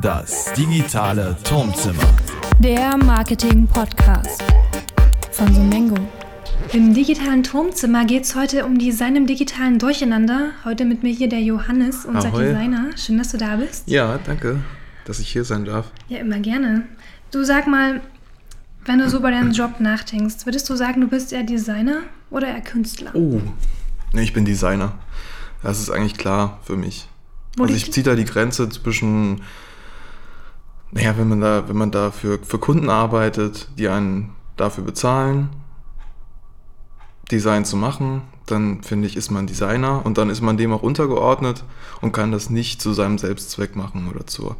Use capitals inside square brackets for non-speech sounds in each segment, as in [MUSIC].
Das digitale Turmzimmer. Der Marketing-Podcast von Sumengo. Im digitalen Turmzimmer geht es heute um Design im digitalen Durcheinander. Heute mit mir hier der Johannes, unser Ahoi. Designer. Schön, dass du da bist. Ja, danke, dass ich hier sein darf. Ja, immer gerne. Du sag mal, wenn du so über deinen Job nachdenkst, würdest du sagen, du bist eher Designer oder eher Künstler? Oh, nee, ich bin Designer. Das ist eigentlich klar für mich. Also ich ziehe da die Grenze zwischen, naja, wenn man da, wenn man da für, für Kunden arbeitet, die einen dafür bezahlen, Design zu machen, dann finde ich, ist man Designer und dann ist man dem auch untergeordnet und kann das nicht zu seinem Selbstzweck machen oder zur,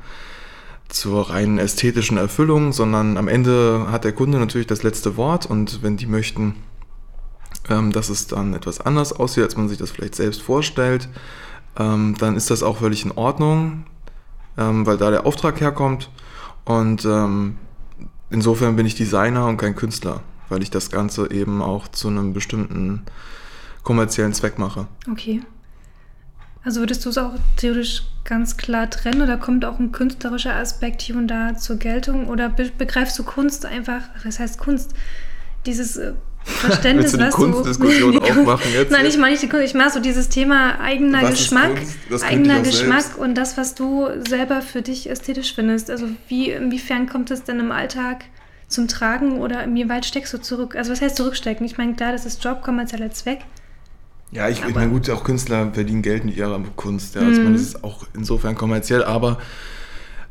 zur reinen ästhetischen Erfüllung, sondern am Ende hat der Kunde natürlich das letzte Wort und wenn die möchten, ähm, dass es dann etwas anders aussieht, als man sich das vielleicht selbst vorstellt, ähm, dann ist das auch völlig in Ordnung, ähm, weil da der Auftrag herkommt. Und ähm, insofern bin ich Designer und kein Künstler, weil ich das Ganze eben auch zu einem bestimmten kommerziellen Zweck mache. Okay. Also würdest du es auch theoretisch ganz klar trennen oder kommt auch ein künstlerischer Aspekt hier und da zur Geltung? Oder be begreifst du Kunst einfach, was heißt Kunst? Dieses äh, Verständnis, Willst du die was Kunstdiskussion [LAUGHS] Kun- aufmachen jetzt Nein, ich meine nicht die Kunst, ich meine so dieses Thema eigener Was Geschmack? Das eigener Geschmack selbst. und das, was du selber für dich ästhetisch findest. Also wie, inwiefern kommt es denn im Alltag zum Tragen oder inwieweit steckst du zurück? Also was heißt zurückstecken? Ich meine, klar, das ist Job, kommerzieller Zweck. Ja, ich, ich meine, gut, auch Künstler verdienen Geld mit ihrer Kunst. Ja. Also, ich meine, das ist auch insofern kommerziell, aber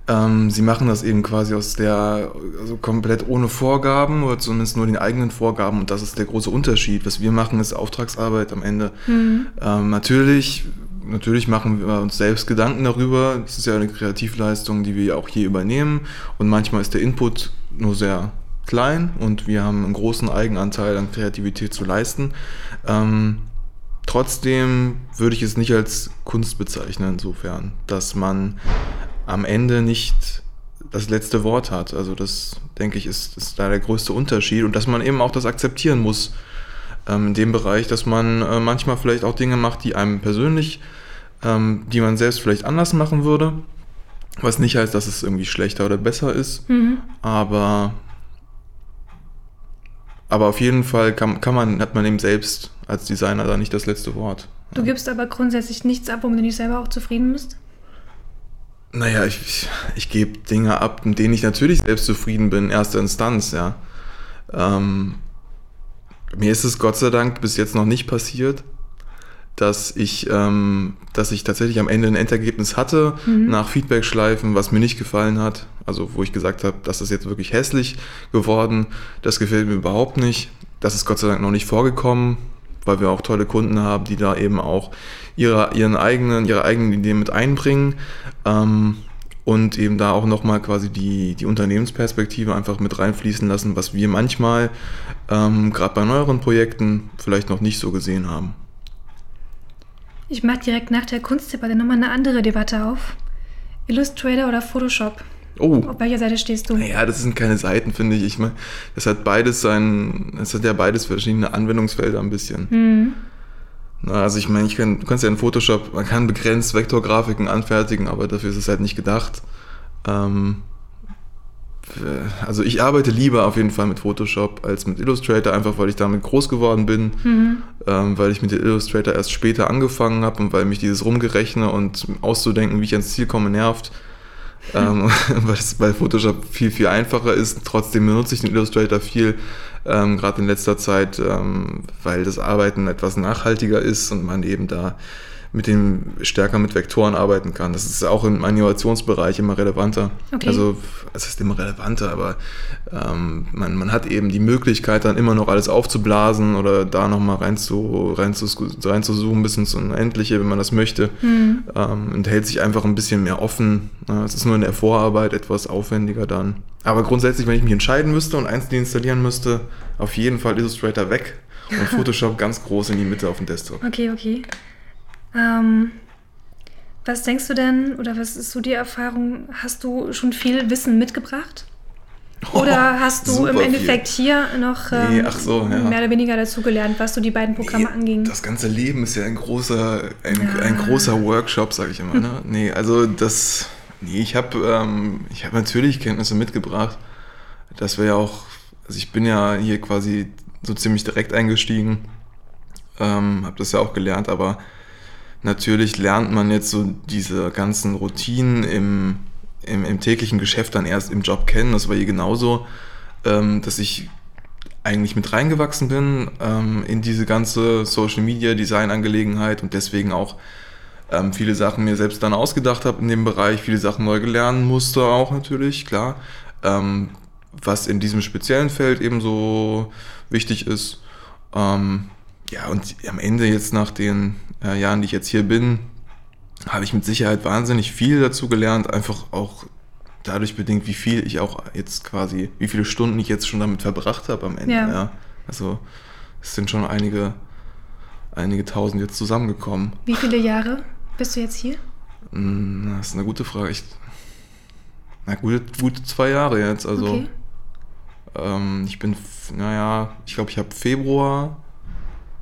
ähm, sie machen das eben quasi aus der, also komplett ohne Vorgaben oder zumindest nur den eigenen Vorgaben und das ist der große Unterschied. Was wir machen, ist Auftragsarbeit am Ende. Ähm, natürlich, natürlich machen wir uns selbst Gedanken darüber. Das ist ja eine Kreativleistung, die wir auch hier übernehmen und manchmal ist der Input nur sehr klein und wir haben einen großen Eigenanteil an Kreativität zu leisten. Ähm, Trotzdem würde ich es nicht als Kunst bezeichnen, insofern, dass man am Ende nicht das letzte Wort hat. Also das, denke ich, ist, ist da der größte Unterschied und dass man eben auch das akzeptieren muss ähm, in dem Bereich, dass man äh, manchmal vielleicht auch Dinge macht, die einem persönlich, ähm, die man selbst vielleicht anders machen würde. Was nicht heißt, dass es irgendwie schlechter oder besser ist, Mhm. aber aber auf jeden Fall kann, kann man, hat man eben selbst als Designer da nicht das letzte Wort. Du gibst aber grundsätzlich nichts ab, womit du nicht selber auch zufrieden bist? Naja, ich, ich, ich gebe Dinge ab, mit denen ich natürlich selbst zufrieden bin, in erster Instanz, ja. Ähm, mir ist es Gott sei Dank bis jetzt noch nicht passiert, dass ich, ähm, dass ich tatsächlich am Ende ein Endergebnis hatte, nach Feedback-Schleifen, was mir nicht gefallen hat. Also wo ich gesagt habe, das ist jetzt wirklich hässlich geworden, das gefällt mir überhaupt nicht. Das ist Gott sei Dank noch nicht vorgekommen, weil wir auch tolle Kunden haben, die da eben auch ihre, ihren eigenen, ihre eigenen Ideen mit einbringen. Ähm, und eben da auch nochmal quasi die, die Unternehmensperspektive einfach mit reinfließen lassen, was wir manchmal ähm, gerade bei neueren Projekten vielleicht noch nicht so gesehen haben. Ich mache direkt nach der Kunstdebatte nochmal eine andere Debatte auf. Illustrator oder Photoshop? Oh, Auf welcher Seite stehst du? naja, das sind keine Seiten, finde ich. Ich meine, das hat beides sein, es hat ja beides verschiedene Anwendungsfelder ein bisschen. Mhm. Na, also ich meine, ich kann, du kannst ja in Photoshop, man kann begrenzt Vektorgrafiken anfertigen, aber dafür ist es halt nicht gedacht. Ähm, äh, also ich arbeite lieber auf jeden Fall mit Photoshop als mit Illustrator, einfach weil ich damit groß geworden bin, Mhm. ähm, weil ich mit Illustrator erst später angefangen habe und weil mich dieses Rumgerechne und auszudenken, wie ich ans Ziel komme, nervt. Ähm, [LAUGHS] weil, es, weil Photoshop viel, viel einfacher ist. Trotzdem benutze ich den Illustrator viel, ähm, gerade in letzter Zeit, ähm, weil das Arbeiten etwas nachhaltiger ist und man eben da mit dem stärker mit Vektoren arbeiten kann. Das ist auch im Animationsbereich immer relevanter. Okay. Also es ist immer relevanter, aber ähm, man, man hat eben die Möglichkeit, dann immer noch alles aufzublasen oder da nochmal rein zu, rein zu, rein zu zoomen bis ins Unendliche, wenn man das möchte. Mhm. Ähm, und hält sich einfach ein bisschen mehr offen. Es ist nur in der Vorarbeit etwas aufwendiger dann. Aber grundsätzlich, wenn ich mich entscheiden müsste und eins installieren müsste, auf jeden Fall Illustrator weg und [LAUGHS] Photoshop ganz groß in die Mitte auf dem Desktop. Okay, okay. Ähm, was denkst du denn, oder was ist so die Erfahrung, hast du schon viel Wissen mitgebracht? Oder hast du Super im viel. Endeffekt hier noch ähm, Nee, so, ja. mehr oder weniger dazugelernt, was so die beiden Programme Nee, anging? Das ganze Leben ist ja ein großer, ein, Ja. ein großer Workshop, sage ich immer. Ne? [LAUGHS] Nee, also das, nee, ich habe ähm, ich hab natürlich Kenntnisse mitgebracht. Das wäre ja auch, also ich bin ja hier quasi so ziemlich direkt eingestiegen, ähm, habe das ja auch gelernt, aber natürlich lernt man jetzt so diese ganzen Routinen im, im, im täglichen Geschäft dann erst im Job kennen. Das war hier genauso, ähm, dass ich eigentlich mit reingewachsen bin ähm, in diese ganze Social Media Design Angelegenheit und deswegen auch ähm, viele Sachen mir selbst dann ausgedacht habe in dem Bereich, viele Sachen neu gelernt musste auch natürlich, klar. Ähm, was in diesem speziellen Feld eben so wichtig ist. Ähm, ja, und am Ende jetzt nach den äh, Jahren, die ich jetzt hier bin, habe ich mit Sicherheit wahnsinnig viel dazu gelernt, einfach auch dadurch bedingt, wie viel ich auch jetzt quasi, wie viele Stunden ich jetzt schon damit verbracht habe am Ende. Ja. Ja. Also es sind schon einige, einige tausend jetzt zusammengekommen. Wie viele Jahre bist du jetzt hier? Hm, Das ist eine gute Frage. Ich, na, gute, gute zwei Jahre jetzt. Also Okay. ähm, ich bin, naja, ich glaube, ich habe Februar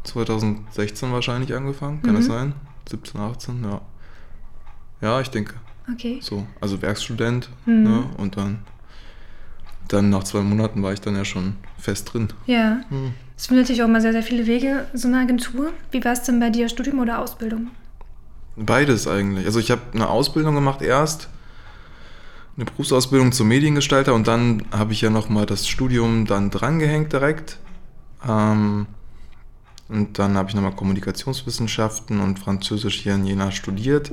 2016 wahrscheinlich angefangen. Kann das Mhm. sein? 17, 18, ja. Ja, ich denke. Okay. So, also Werkstudent. Mhm. Ne? Und dann, dann nach zwei Monaten war ich dann ja schon fest drin. Ja. Hm. Es sind natürlich auch mal sehr, sehr viele Wege, so eine Agentur. Wie war es denn bei dir, Studium oder Ausbildung? Beides eigentlich. Also ich habe eine Ausbildung gemacht erst, eine Berufsausbildung zum Mediengestalter und dann habe ich ja nochmal das Studium dann drangehängt direkt. Ähm, und dann habe ich nochmal Kommunikationswissenschaften und Französisch hier in Jena studiert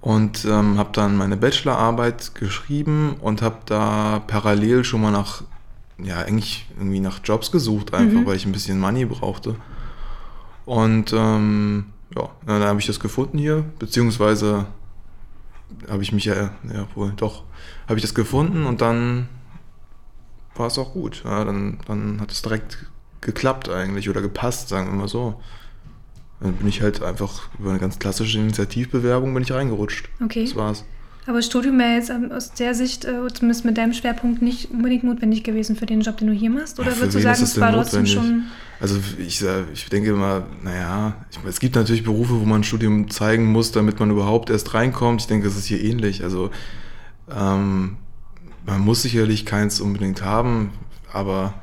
und ähm, habe dann meine Bachelorarbeit geschrieben und habe da parallel schon mal nach, ja eigentlich irgendwie nach Jobs gesucht, einfach Mhm. weil ich ein bisschen Money brauchte. Und ähm, ja, dann habe ich das gefunden hier, beziehungsweise habe ich mich ja, ja wohl, doch, habe ich das gefunden und dann war es auch gut. Ja, dann, dann hat es direkt geklappt eigentlich oder gepasst, sagen wir mal so. Dann bin ich halt einfach über eine ganz klassische Initiativbewerbung bin ich reingerutscht. Okay. Das war's. Aber Studium wäre jetzt ähm, aus der Sicht, äh, zumindest mit deinem Schwerpunkt, nicht unbedingt notwendig gewesen für den Job, den du hier machst? Oder Ja, würdest du sagen, es war trotzdem schon. Also ich, äh, ich denke immer, naja, ich, es gibt natürlich Berufe, wo man ein Studium zeigen muss, damit man überhaupt erst reinkommt. Ich denke, das ist hier ähnlich. Also ähm, man muss sicherlich keins unbedingt haben, aber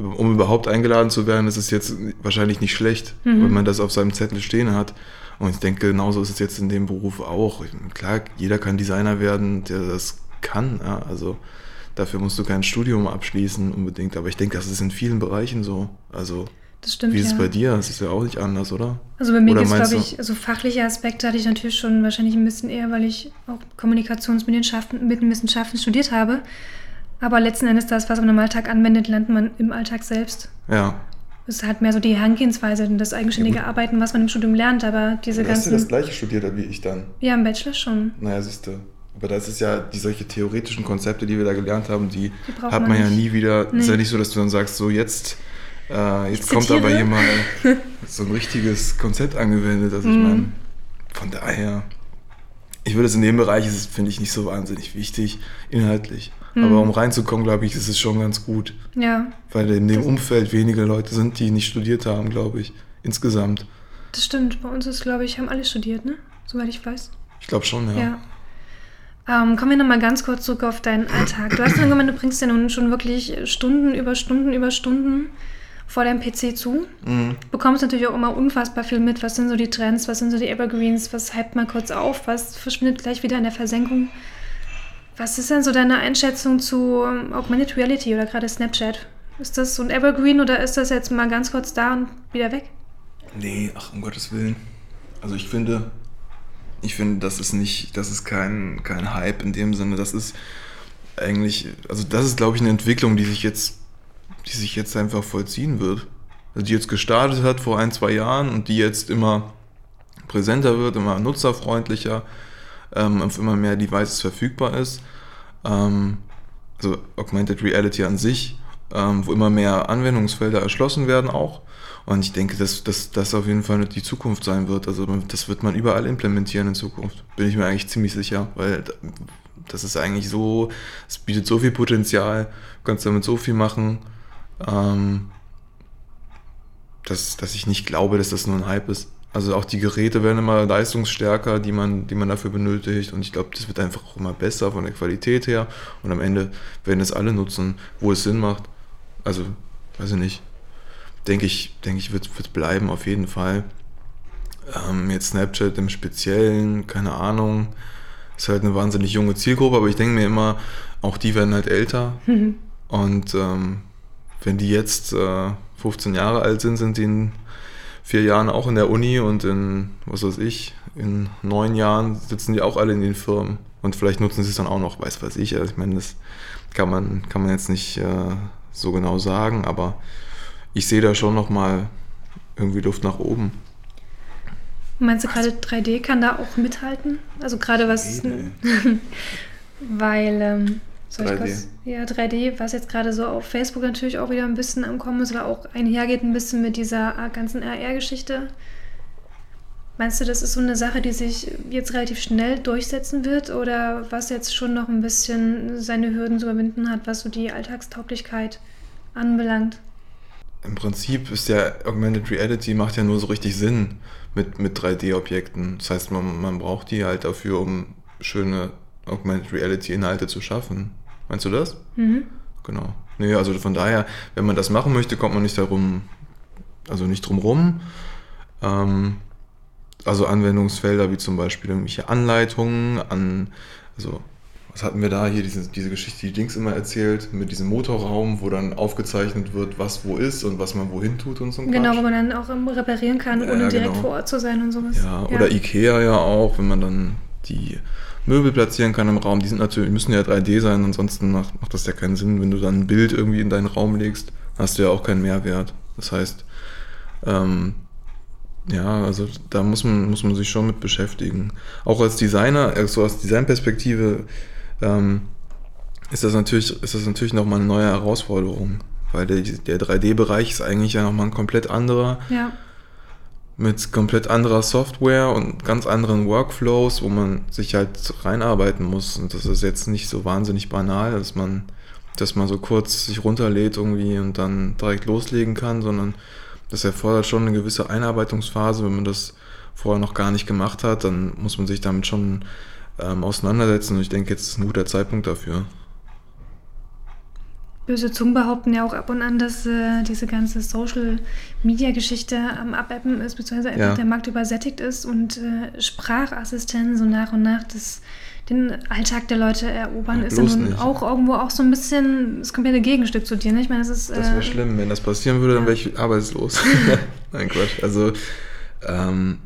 um überhaupt eingeladen zu werden, ist es jetzt wahrscheinlich nicht schlecht, Mhm. wenn man das auf seinem Zettel stehen hat. Und ich denke, genauso ist es jetzt in dem Beruf auch. Klar, jeder kann Designer werden, der das kann. Ja, also dafür musst du kein Studium abschließen unbedingt. Aber ich denke, das ist in vielen Bereichen so. Also Das stimmt. wie ist es ja. bei dir? Das ist ja auch nicht anders, oder? Also bei mir geht es, glaube ich, also fachliche Aspekte hatte ich natürlich schon wahrscheinlich ein bisschen eher, weil ich auch Kommunikationsmedienschaften, Medienwissenschaften studiert habe. Aber letzten Endes das, was man im Alltag anwendet, lernt man im Alltag selbst. Ja. Es ist halt mehr so die Herangehensweise und das eigenständige Ja. Arbeiten, was man im Studium lernt. Aber diese ganzen. gleiche studiert wie ich dann. Ja, im Bachelor schon. Naja, siehst du. Aber das ist ja, die solche theoretischen Konzepte, die wir da gelernt haben, die, Die hat man man ja nie wieder. Ist Nee. ja nicht so, dass du dann sagst, so jetzt, äh, jetzt kommt aber hier mal [LAUGHS] so ein richtiges Konzept angewendet. Also ich Mhm. meine, von daher, ich würde es in dem Bereich, ist finde ich, nicht so wahnsinnig wichtig, inhaltlich. Mhm. Aber um reinzukommen, glaube ich, ist es schon ganz gut. Ja, Weil in dem Das- Umfeld wenige Leute sind, die nicht studiert haben, glaube ich. Insgesamt. das stimmt. Bei uns ist, glaube ich, haben alle studiert, ne? Soweit ich weiß. Ich glaube schon, ja. Ja. Ähm, kommen wir nochmal ganz kurz zurück auf deinen Alltag. Du hast ja gemeint, du bringst ja nun schon wirklich Stunden über Stunden über Stunden vor deinem PC zu. Mhm. Bekommst natürlich auch immer unfassbar viel mit. Was sind so die Trends, was sind so die Evergreens, was hypt mal kurz auf, was verschwindet gleich wieder in der Versenkung. Was ist denn so deine Einschätzung zu ähm, Augmented Reality oder gerade Snapchat? Ist das so ein Evergreen oder ist das jetzt mal ganz kurz da und wieder weg? Nee, ach, um Gottes Willen. Also ich finde, ich finde, das ist nicht, das ist kein, kein Hype in dem Sinne. Das ist eigentlich, also das ist, glaube ich, eine Entwicklung, die sich jetzt, die sich jetzt einfach vollziehen wird. Also die jetzt gestartet hat vor ein, zwei Jahren und die jetzt immer präsenter wird, immer nutzerfreundlicher, ähm, auf immer mehr Devices verfügbar ist. Ähm, also Augmented Reality an sich, ähm, wo immer mehr Anwendungsfelder erschlossen werden auch. Und ich denke, dass das auf jeden Fall die Zukunft sein wird. Also das wird man überall implementieren in Zukunft. Bin ich mir eigentlich ziemlich sicher, weil das ist eigentlich so, es bietet so viel Potenzial, du kannst damit so viel machen, ähm, dass, dass ich nicht glaube, dass das nur ein Hype ist. Also auch die Geräte werden immer leistungsstärker, die man, die man dafür benötigt. Und ich glaube, das wird einfach auch immer besser von der Qualität her. Und am Ende werden es alle nutzen, wo es Sinn macht. Also, weiß ich nicht. Denke ich, denke ich, wird es bleiben auf jeden Fall. Ähm, jetzt Snapchat im Speziellen, keine Ahnung. Ist halt eine wahnsinnig junge Zielgruppe, aber ich denke mir immer, auch die werden halt älter. Mhm. Und ähm, wenn die jetzt äh, 15 Jahre alt sind, sind die in vier Jahren auch in der Uni und in, was weiß ich, in neun Jahren sitzen die auch alle in den Firmen. Und vielleicht nutzen sie es dann auch noch, weiß weiß ich. Also ich meine, das kann man, kann man jetzt nicht äh, so genau sagen, aber ich sehe da schon nochmal irgendwie Luft nach oben. Meinst du gerade 3D kann da auch mithalten? Also gerade was, [LAUGHS] weil, ähm, soll ich 3D. kurz, ja 3D, was jetzt gerade so auf Facebook natürlich auch wieder ein bisschen am Kommen ist oder auch einhergeht ein bisschen mit dieser äh, ganzen AR-Geschichte. Meinst du, das ist so eine Sache, die sich jetzt relativ schnell durchsetzen wird oder was jetzt schon noch ein bisschen seine Hürden zu überwinden hat, was so die Alltagstauglichkeit anbelangt? Im Prinzip ist ja Augmented Reality macht ja nur so richtig Sinn mit, mit 3D-Objekten. Das heißt, man, man braucht die halt dafür, um schöne Augmented Reality-Inhalte zu schaffen. Meinst du das? Mhm. Genau. Nee, also von daher, wenn man das machen möchte, kommt man nicht darum, also nicht drum rum. Ähm, also Anwendungsfelder wie zum Beispiel irgendwelche Anleitungen an, also was hatten wir da hier, diese, diese Geschichte, die Dings immer erzählt, mit diesem Motorraum, wo dann aufgezeichnet wird, was wo ist und was man wohin tut und so Genau, Quatsch. wo man dann auch reparieren kann, Ja, ohne direkt genau. vor Ort zu sein und sowas. Ja, oder Ikea ja auch, wenn man dann die Möbel platzieren kann im Raum. Die sind natürlich, müssen ja 3D sein, ansonsten macht, macht das ja keinen Sinn. Wenn du dann ein Bild irgendwie in deinen Raum legst, hast du ja auch keinen Mehrwert. Das heißt, ähm, ja, also da muss man, muss man sich schon mit beschäftigen. Auch als Designer, also aus Designperspektive, ähm, ist das natürlich, ist das natürlich nochmal eine neue Herausforderung. Weil der, der 3D-Bereich ist eigentlich ja nochmal ein komplett anderer Ja, mit komplett anderer Software und ganz anderen Workflows, wo man sich halt reinarbeiten muss. Und das ist jetzt nicht so wahnsinnig banal, dass man, dass man so kurz sich runterlädt irgendwie und dann direkt loslegen kann, sondern das erfordert schon eine gewisse Einarbeitungsphase. Wenn man das vorher noch gar nicht gemacht hat, dann muss man sich damit schon ähm, auseinandersetzen. Und ich denke, jetzt ist ein guter Zeitpunkt dafür. Böse Zungen behaupten ja auch ab und an, dass äh, diese ganze Social-Media-Geschichte am Abappen ist, beziehungsweise einfach Ja. der Markt übersättigt ist und äh, Sprachassistenten so nach und nach das, den Alltag der Leute erobern, Ja, ist nun nicht. auch irgendwo auch so ein bisschen das komplette Gegenstück zu dir. Ne? Ich meine, das ist. Das wäre äh, schlimm, wenn das passieren würde, dann ja. wäre ich arbeitslos. [LAUGHS] Nein, Quatsch. Also, ähm,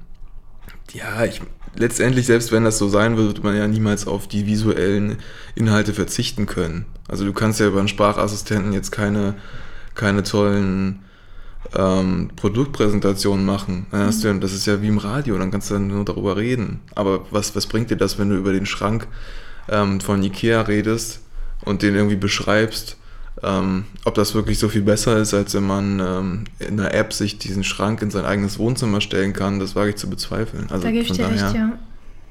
ja, ich, letztendlich, selbst wenn das so sein würde, wird man ja niemals auf die visuellen Inhalte verzichten können. Also du kannst ja über einen Sprachassistenten jetzt keine, keine tollen ähm, Produktpräsentationen machen. Dann hast du, ja- das ist ja wie im Radio, dann kannst du dann nur darüber reden. Aber was, was bringt dir das, wenn du über den Schrank ähm, von Ikea redest und den irgendwie beschreibst, ähm, ob das wirklich so viel besser ist, als wenn man ähm, in einer App sich diesen Schrank in sein eigenes Wohnzimmer stellen kann, das wage ich zu bezweifeln. Also da gebe ich von dir recht, daher- ja.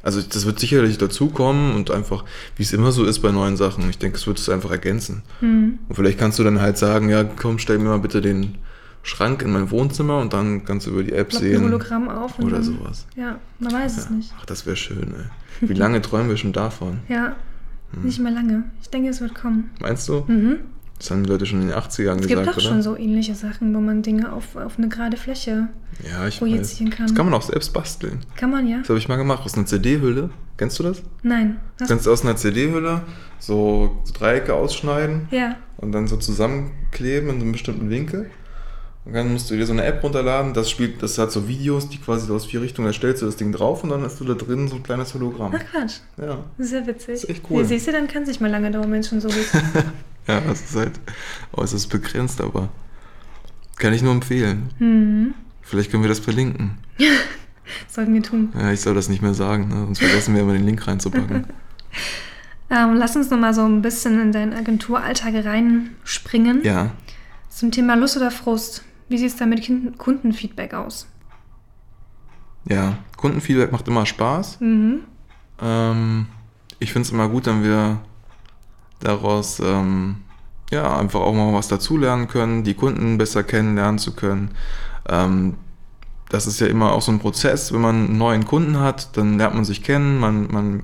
Also das wird sicherlich dazukommen und einfach, wie es immer so ist bei neuen Sachen, ich denke, es wird es einfach ergänzen. Hm. Und vielleicht kannst du dann halt sagen, ja, komm, stell mir mal bitte den Schrank in mein Wohnzimmer und dann kannst du über die App ein sehen. Hologramm auf Oder dann, sowas. Ja, man weiß es Ja. nicht. Ach, das wäre schön, ey. Wie lange träumen wir schon davon? Ja, Hm. nicht mehr lange. Ich denke, es wird kommen. Meinst du? Mhm. Das haben die Leute schon in den 80ern Es gibt gesagt, doch oder? schon so ähnliche Sachen, wo man Dinge auf, auf eine gerade Fläche Ja, ich weiß. projizieren kann. Das kann man auch selbst basteln. Kann man ja? Das habe ich mal gemacht, aus einer CD-Hülle. Kennst du das? Nein. Du Hast kannst aus einer CD-Hülle so Dreiecke ausschneiden ja. und dann so zusammenkleben in so einem bestimmten Winkel. Und dann musst du dir so eine App runterladen, das spielt, das hat so Videos, die quasi so aus vier Richtungen, da stellst du das Ding drauf und dann hast du da drin so ein kleines Hologramm. Ach Quatsch. Ja. Sehr witzig. ist echt cool. Ja, siehst du, dann kann sich mal lange dauern, wenn es schon so ist. [LAUGHS] [LAUGHS] Ja, das ist halt äußerst begrenzt, aber kann ich nur empfehlen. hm. Vielleicht können wir das verlinken. [LAUGHS] Sollten wir tun. Ja, ich soll das nicht mehr sagen, ne? sonst vergessen wir immer den Link reinzupacken. [LAUGHS] Ähm, lass uns noch mal so ein bisschen in deinen Agenturalltag reinspringen. Ja, Zum Thema Lust oder Frust. Wie sieht es da mit Kundenfeedback aus? ja. Kundenfeedback macht immer Spaß. Mhm. Ähm, ich finde es immer gut, wenn wir daraus ähm, ja einfach auch mal was dazulernen können, die Kunden besser kennenlernen zu können. Ähm, das ist ja immer auch so ein Prozess, wenn man einen neuen Kunden hat, dann lernt man sich kennen, man, man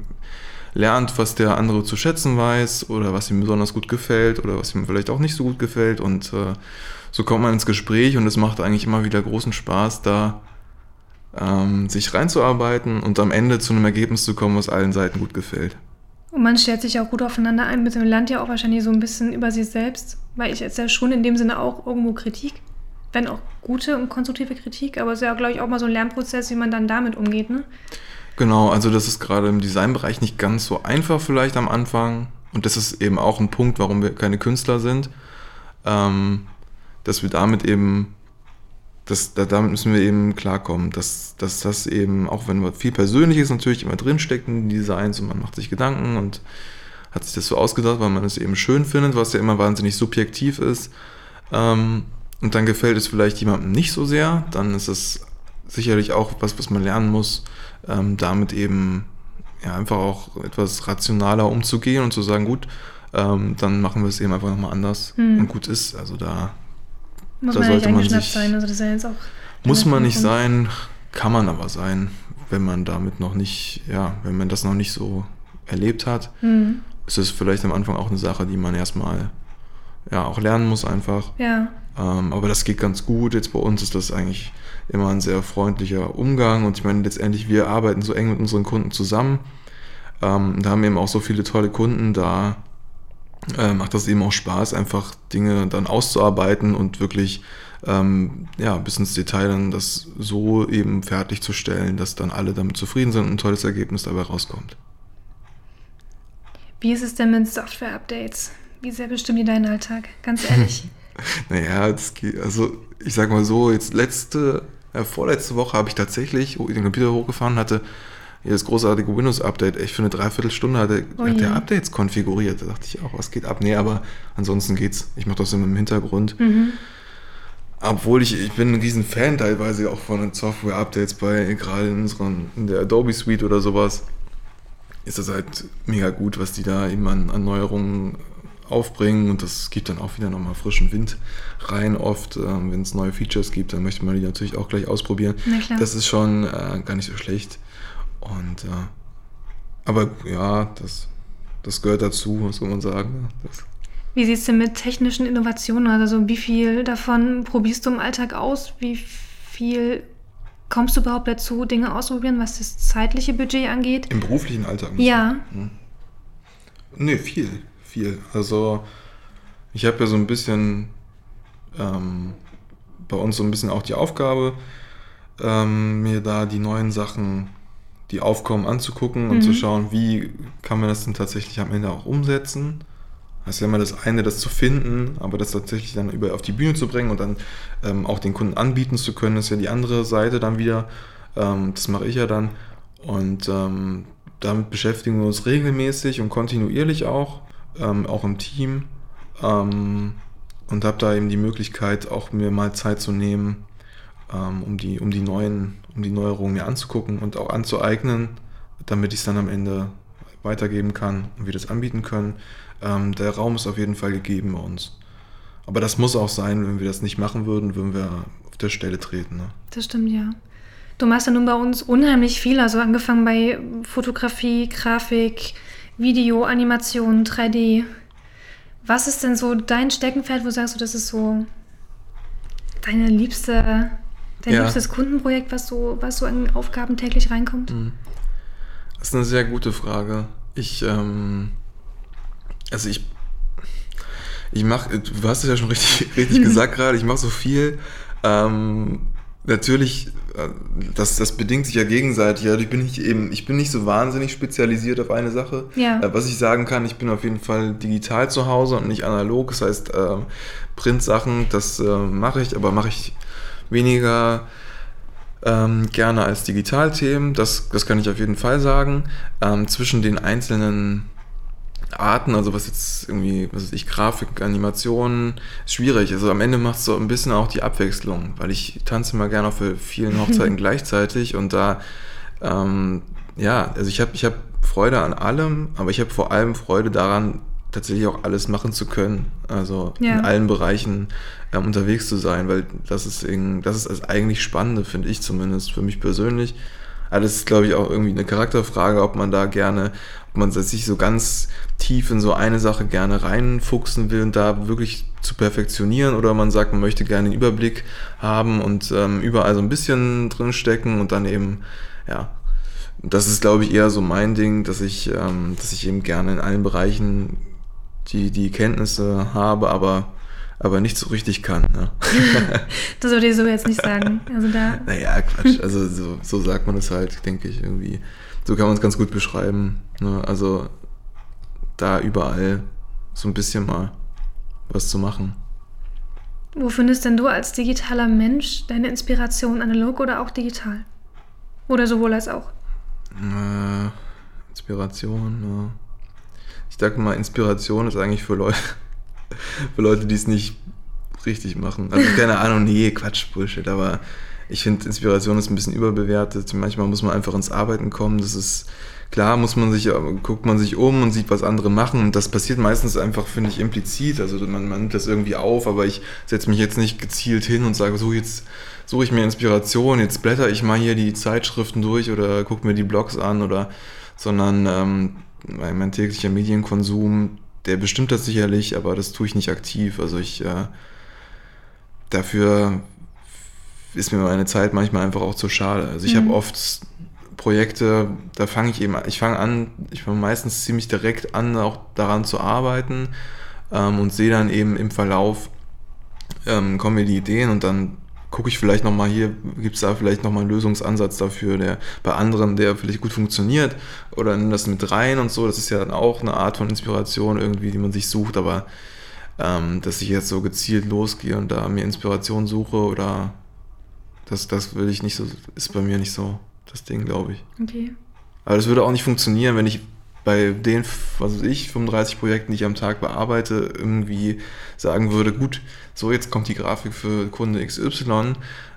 lernt, was der andere zu schätzen weiß oder was ihm besonders gut gefällt oder was ihm vielleicht auch nicht so gut gefällt und äh, so kommt man ins Gespräch und es macht eigentlich immer wieder großen Spaß, da ähm, sich reinzuarbeiten und am Ende zu einem Ergebnis zu kommen, was allen Seiten gut gefällt. Und man stellt sich auch gut aufeinander ein, man lernt ja auch wahrscheinlich so ein bisschen über sich selbst, weil ich jetzt ja schon in dem Sinne auch irgendwo Kritik, wenn auch gute und konstruktive Kritik, aber es ist ja, glaube ich, auch mal so ein Lernprozess, wie man dann damit umgeht, ne? Genau, also das ist gerade im Designbereich nicht ganz so einfach vielleicht am Anfang. Und das ist eben auch ein Punkt, warum wir keine Künstler sind. Ähm, dass wir damit eben, das, da, damit müssen wir eben klarkommen, dass, dass das eben, auch wenn viel Persönliches natürlich immer drinsteckt in Designs und man macht sich Gedanken und hat sich das so ausgedacht, weil man es eben schön findet, was ja immer wahnsinnig subjektiv ist. Ähm, und dann gefällt es vielleicht jemandem nicht so sehr, dann ist es sicherlich auch was, was man lernen muss, ähm, damit eben ja, einfach auch etwas rationaler umzugehen und zu sagen, gut, ähm, dann machen wir es eben einfach nochmal anders Hm. und gut ist. Also da Muss Da man ja nicht sollte man sich- sein, also das ist ja jetzt auch... muss man nicht sein, kann man aber sein, wenn man damit noch nicht, ja, wenn man das noch nicht so erlebt hat. Hm. Ist es vielleicht am Anfang auch eine Sache, die man erstmal ja auch lernen muss einfach. Ja, Ähm, aber das geht ganz gut. Jetzt bei uns ist das eigentlich immer ein sehr freundlicher Umgang und ich meine, letztendlich, wir arbeiten so eng mit unseren Kunden zusammen. Ähm, da haben wir eben auch so viele tolle Kunden, da äh, macht das eben auch Spaß, einfach Dinge dann auszuarbeiten und wirklich ähm, ja, bis ins Detail dann das so eben fertigzustellen, dass dann alle damit zufrieden sind und ein tolles Ergebnis dabei rauskommt. wie ist es denn mit Software-Updates? Wie sehr bestimmen die deinen Alltag? Ganz ehrlich. [LAUGHS] [LAUGHS] Naja, geht, also ich sag mal so, jetzt letzte, äh, vorletzte Woche habe ich tatsächlich den Computer hochgefahren, hatte das großartige Windows-Update, echt für eine Dreiviertelstunde hat er, Oh hat der Updates konfiguriert. Da dachte ich auch, was geht ab? Nee, aber ansonsten geht's. Ich mache das immer im Hintergrund. mhm. Obwohl ich, ich bin ein riesen Fan teilweise auch von Software-Updates bei, gerade in unseren, in der Adobe Suite oder sowas, ist das halt mega gut, was die da eben an, an Neuerungen aufbringen und das gibt dann auch wieder nochmal frischen Wind rein oft. Ähm, Wenn es neue Features gibt, dann möchte man die natürlich auch gleich ausprobieren. Das ist schon äh, gar nicht so schlecht. Und äh, aber ja, das, das gehört dazu, was soll man sagen. Das, Wie sieht es denn mit technischen Innovationen aus? Also wie viel davon probierst du im Alltag aus? Wie viel kommst du überhaupt dazu, Dinge auszuprobieren, was das zeitliche Budget angeht? Im beruflichen Alltag. Ja, Nee, viel, viel. Also ich habe ja so ein bisschen ähm, bei uns so ein bisschen auch die Aufgabe, ähm, mir da die neuen Sachen, die aufkommen, anzugucken und Mhm. zu schauen, wie kann man das denn tatsächlich am Ende auch umsetzen. Das ist ja immer das eine, das zu finden, aber das tatsächlich dann über auf die Bühne zu bringen und dann ähm, auch den Kunden anbieten zu können, ist ja die andere Seite dann wieder. Ähm, das mache ich ja dann. Und ähm, damit beschäftigen wir uns regelmäßig und kontinuierlich auch, ähm, auch im Team. Ähm, und habe da eben die Möglichkeit, auch mir mal Zeit zu nehmen, ähm, um, die, um, die neuen, um die Neuerungen mir anzugucken und auch anzueignen, damit ich es dann am Ende weitergeben kann und wir das anbieten können. Ähm, der Raum ist auf jeden Fall gegeben bei uns. Aber das muss auch sein, wenn wir das nicht machen würden, würden wir auf der Stelle treten. Ne? das stimmt ja. Du machst ja nun bei uns unheimlich viel, also angefangen bei Fotografie, Grafik, Video, Animation, 3D. Was ist denn so dein Steckenpferd, wo sagst, du, das ist so deine liebste, dein Ja. liebstes Kundenprojekt, was so, was so an Aufgaben täglich reinkommt? Das ist eine sehr gute Frage. Ich, ähm, also ich, ich mache, du hast es ja schon richtig, [LAUGHS] richtig gesagt [LAUGHS] gerade, ich mache so viel. Ähm, natürlich, äh, das, das bedingt sich ja gegenseitig. Also ich bin nicht eben, ich bin nicht so wahnsinnig spezialisiert auf eine Sache. Ja. Äh, was ich sagen kann, ich bin auf jeden Fall digital zu Hause und nicht analog. Das heißt, ähm, Printsachen, das äh, mache ich, aber mache ich weniger ähm, gerne als Digitalthemen. Das, das kann ich auf jeden Fall sagen. Ähm, zwischen den einzelnen Arten, also was jetzt irgendwie, was weiß ich, Grafik, Animationen, ist schwierig. Also am Ende macht es so ein bisschen auch die Abwechslung, weil ich tanze mal gerne auf vielen [LAUGHS] Hochzeiten gleichzeitig und da, ähm, ja, also ich habe ich hab Freude an allem, aber ich habe vor allem Freude daran, tatsächlich auch alles machen zu können. Also Ja. in allen Bereichen ähm, unterwegs zu sein, weil das ist, irgendwie- das ist das eigentlich Spannende, finde ich zumindest, für mich persönlich. Aber das ist, glaube ich, auch irgendwie eine Charakterfrage, ob man da gerne, ob man sich so ganz tief in so eine Sache gerne reinfuchsen will und da wirklich zu perfektionieren oder man sagt, man möchte gerne den Überblick haben und ähm, überall so ein bisschen drin stecken und dann eben, ja, das ist, glaube ich, eher so mein Ding, dass ich, ähm, dass ich eben gerne in allen Bereichen die, die Kenntnisse habe, aber, aber nicht so richtig kann. Ne? [LAUGHS] Das würde ich so jetzt nicht sagen. Also da, [LAUGHS] naja, Quatsch. [LAUGHS] Also so, so sagt man es halt, denke ich, irgendwie. So kann man es ganz gut beschreiben. Ne? Also da überall so ein bisschen mal was zu machen. wo findest denn du als digitaler Mensch deine Inspiration, analog oder auch digital? Oder sowohl als auch? Äh, Inspiration, ja. Ich sage mal, Inspiration ist eigentlich für Leute, [LAUGHS] für Leute, die es nicht richtig machen. Also keine Ahnung, nee, Quatsch, Bullshit, aber ich finde, Inspiration ist ein bisschen überbewertet. Manchmal muss man einfach ins Arbeiten kommen. Das ist klar, muss man sich, guckt man sich um und sieht, was andere machen. Und das passiert meistens einfach, finde ich, implizit. Also man, man nimmt das irgendwie auf, aber ich setze mich jetzt nicht gezielt hin und sage, so jetzt suche ich mir Inspiration, jetzt blätter ich mal hier die Zeitschriften durch oder gucke mir die Blogs an oder sondern ähm, mein, mein täglicher Medienkonsum, der bestimmt das sicherlich, aber das tue ich nicht aktiv. Also ich äh, dafür ist mir meine Zeit manchmal einfach auch zu schade. Also ich Mhm. habe oft Projekte, da fange ich eben, ich fange an, ich fange meistens ziemlich direkt an, auch daran zu arbeiten ähm, und sehe dann eben im Verlauf, ähm, kommen mir die Ideen und dann gucke ich vielleicht nochmal hier, gibt es da vielleicht nochmal einen Lösungsansatz dafür, der bei anderen, der vielleicht gut funktioniert oder nimm das mit rein und so. Das ist ja dann auch eine Art von Inspiration irgendwie, die man sich sucht, aber ähm, dass ich jetzt so gezielt losgehe und da mir Inspiration suche oder das, das will ich nicht so, ist bei mir nicht so das Ding, glaube ich. Okay. Aber das würde auch nicht funktionieren, wenn ich bei den, was weiß ich, 35 Projekten, die ich am Tag bearbeite, irgendwie sagen würde, gut, so jetzt kommt die Grafik für Kunde XY,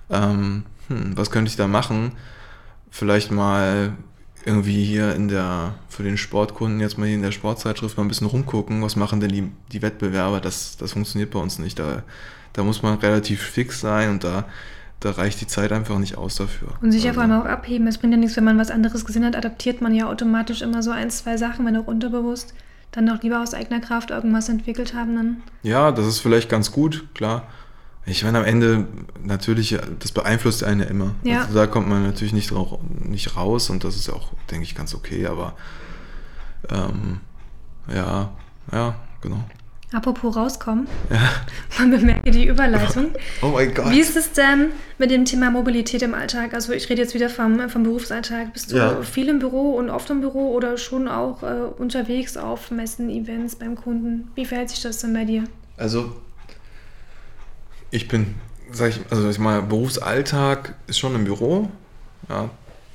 ähm, hm, was könnte ich da machen? Vielleicht mal irgendwie hier in der, für den Sportkunden jetzt mal hier in der Sportzeitschrift mal ein bisschen rumgucken, was machen denn die, die Wettbewerber, das, das funktioniert bei uns nicht. Da, da muss man relativ fix sein und da, da reicht die Zeit einfach nicht aus dafür. Und sich ja Also- vor allem auch abheben. Es bringt ja nichts, wenn man was anderes gesehen hat, adaptiert man ja automatisch immer so ein, zwei Sachen, wenn auch unterbewusst. Dann doch lieber aus eigener Kraft irgendwas entwickelt haben, dann. Ja, das ist vielleicht ganz gut, klar. Ich meine, am Ende natürlich, das beeinflusst einen ja immer. Ja. Also da kommt man natürlich nicht, rau- nicht raus und das ist auch, denke ich, ganz okay, aber ähm, ja, ja, genau. Apropos rauskommen, [LAUGHS] man bemerke die Überleitung. Oh mein Gott. Wie ist es denn mit dem Thema Mobilität im Alltag? Also ich rede jetzt wieder vom, vom Berufsalltag. Bist du Ja. viel im Büro und oft im Büro oder schon auch äh, unterwegs auf Messen, Events beim Kunden? Wie verhält sich das denn bei dir? Also, ich bin, sag ich, also ich meine, Berufsalltag ist schon im Büro. Ja,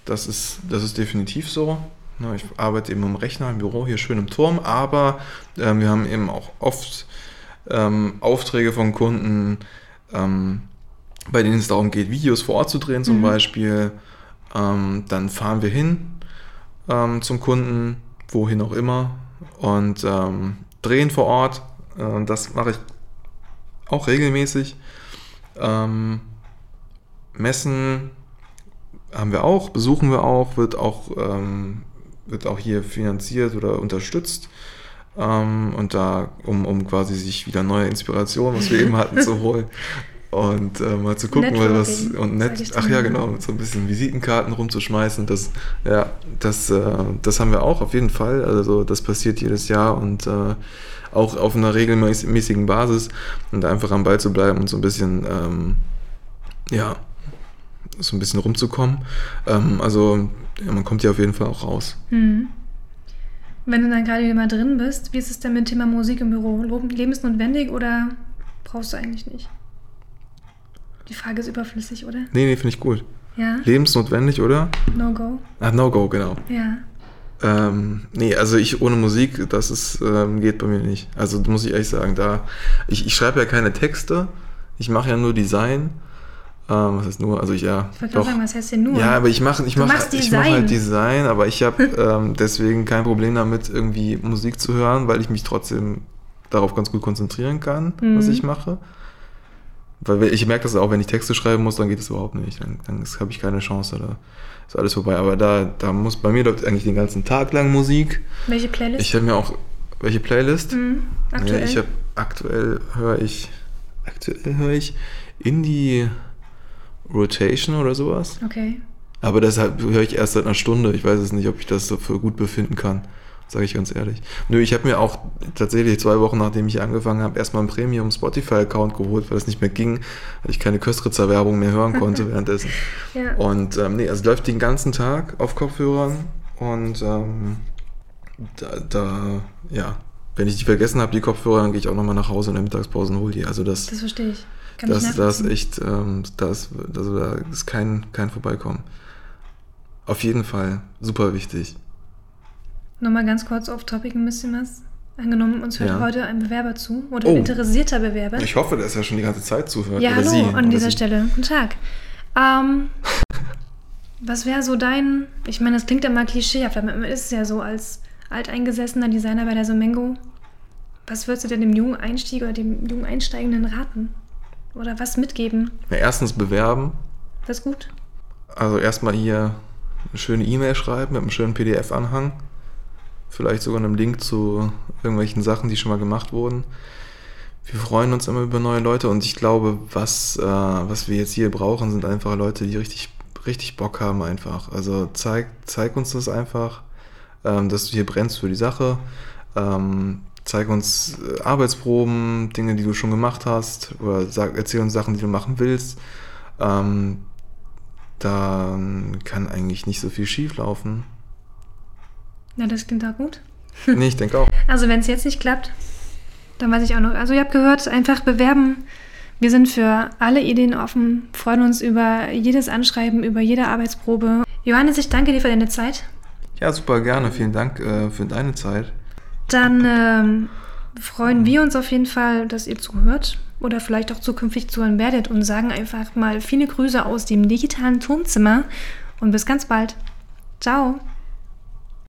das ist, das ist definitiv so. Ne, Ich arbeite eben am Rechner im Büro, hier schön im Turm, aber ähm, wir haben eben auch oft ähm, Aufträge von Kunden, ähm, bei denen es darum geht, Videos vor Ort zu drehen zum Mhm. Beispiel. Ähm, dann fahren wir hin ähm, zum Kunden, wohin auch immer, und ähm, drehen vor Ort. Äh, das mache ich auch regelmäßig. Messen haben wir auch, besuchen wir auch, wird auch, ähm, wird auch hier finanziert oder unterstützt. Ähm, und da, um, um quasi sich wieder neue Inspirationen, was wir eben hatten, zu [LAUGHS] holen. Und äh, mal zu gucken, weil was Networking, und nett, ach ja, genau, so ein bisschen Visitenkarten rumzuschmeißen, das, ja, das, äh, das haben wir auch auf jeden Fall. Also das passiert jedes Jahr und äh, auch auf einer regelmäßigen Basis und einfach am Ball zu bleiben und so ein bisschen, ähm, ja, so ein bisschen rumzukommen. Ähm, also ja, man kommt ja auf jeden Fall auch raus. Hm. Wenn du dann gerade wieder mal drin bist, wie ist es denn mit Thema Musik im Büro? Lebensnotwendig oder brauchst du eigentlich nicht? Die Frage ist überflüssig, oder? Nee, nee, finde ich gut. Ja? Lebensnotwendig, oder? No go? Ah, No-Go, genau. Ja. Ähm, nee, also ich ohne Musik, das ist, ähm, geht bei mir nicht. Also muss ich ehrlich sagen, da ich, ich schreibe ja keine Texte, ich mache ja nur Design. Ähm, was heißt nur? Also ich ja. Ich wollte gerade sagen, was heißt denn nur? Ja, aber ich mache ich mach, ich mach halt Design. Aber ich habe [LAUGHS] ähm, deswegen kein Problem damit, irgendwie Musik zu hören, weil ich mich trotzdem darauf ganz gut konzentrieren kann, was Mhm. ich mache. Weil ich merke das auch, wenn ich Texte schreiben muss, dann geht es überhaupt nicht. Dann, dann habe ich keine Chance. Da ist alles vorbei. Aber da, da muss bei mir läuft eigentlich den ganzen Tag lang Musik. Welche Playlist? Ich habe mir auch welche Playlist? Mhm, aktuell. Ja, ich habe aktuell höre ich aktuell höre ich Indie Rotation oder sowas. okay. Aber deshalb höre ich erst seit einer Stunde. Ich weiß es nicht, ob ich das so für gut befinden kann. Sage ich ganz ehrlich. Nö, ich habe mir auch tatsächlich zwei Wochen nachdem ich angefangen habe, erstmal einen Premium Spotify-Account geholt, weil es nicht mehr ging, weil ich keine Köstritzer-Werbung mehr hören konnte [LAUGHS] währenddessen. Ja. Und ähm, nee, also es läuft den ganzen Tag auf Kopfhörern und ähm, da, da, ja, wenn ich die vergessen habe, die Kopfhörer, dann gehe ich auch nochmal nach Hause in der Mittagspause und hole die. Also das, Das verstehe ich. Kann das, ich das ist echt, ähm, das, also da ist kein, kein Vorbeikommen. Auf jeden Fall super wichtig. Nochmal ganz kurz auf Topic ein bisschen was. Angenommen, uns hört Ja. heute ein Bewerber zu oder Oh. ein interessierter Bewerber. Ich hoffe, dass er schon die ganze Zeit zuhört. ja, oder hallo sie, an oder dieser sie. Stelle. Guten Tag. Ähm, [LAUGHS] was wäre so dein, ich meine, das klingt ja mal klischeehaft, aber ist es ja so als alteingesessener Designer bei der Somengo. Was würdest du denn dem jungen Einsteiger oder dem jungen Einsteigenden raten? Oder was mitgeben? Ja, erstens bewerben. Das ist gut. Also erstmal hier eine schöne E-Mail schreiben mit einem schönen PDF-Anhang. Vielleicht sogar einem Link zu irgendwelchen Sachen, die schon mal gemacht wurden. Wir freuen uns immer über neue Leute und ich glaube, was, äh, was wir jetzt hier brauchen, sind einfach Leute, die richtig, richtig Bock haben einfach. Also zeig, zeig uns das einfach, ähm, dass du hier brennst für die Sache. Ähm, zeig uns äh, Arbeitsproben, Dinge, die du schon gemacht hast oder sag, erzähl uns Sachen, die du machen willst. Ähm, dann kann eigentlich nicht so viel schief laufen. Na, das klingt auch gut. [LAUGHS] [LAUGHS] nee, ich denke auch. Also wenn es jetzt nicht klappt, dann weiß ich auch noch. Also ihr habt gehört, einfach bewerben. Wir sind für alle Ideen offen, freuen uns über jedes Anschreiben, über jede Arbeitsprobe. Johannes, ich danke dir für deine Zeit. Ja, super gerne. Vielen Dank äh, für deine Zeit. Dann ähm, freuen wir uns auf jeden Fall, dass ihr zuhört oder vielleicht auch zukünftig zuhören werdet und sagen einfach mal viele Grüße aus dem digitalen Turmzimmer und bis ganz bald. Ciao.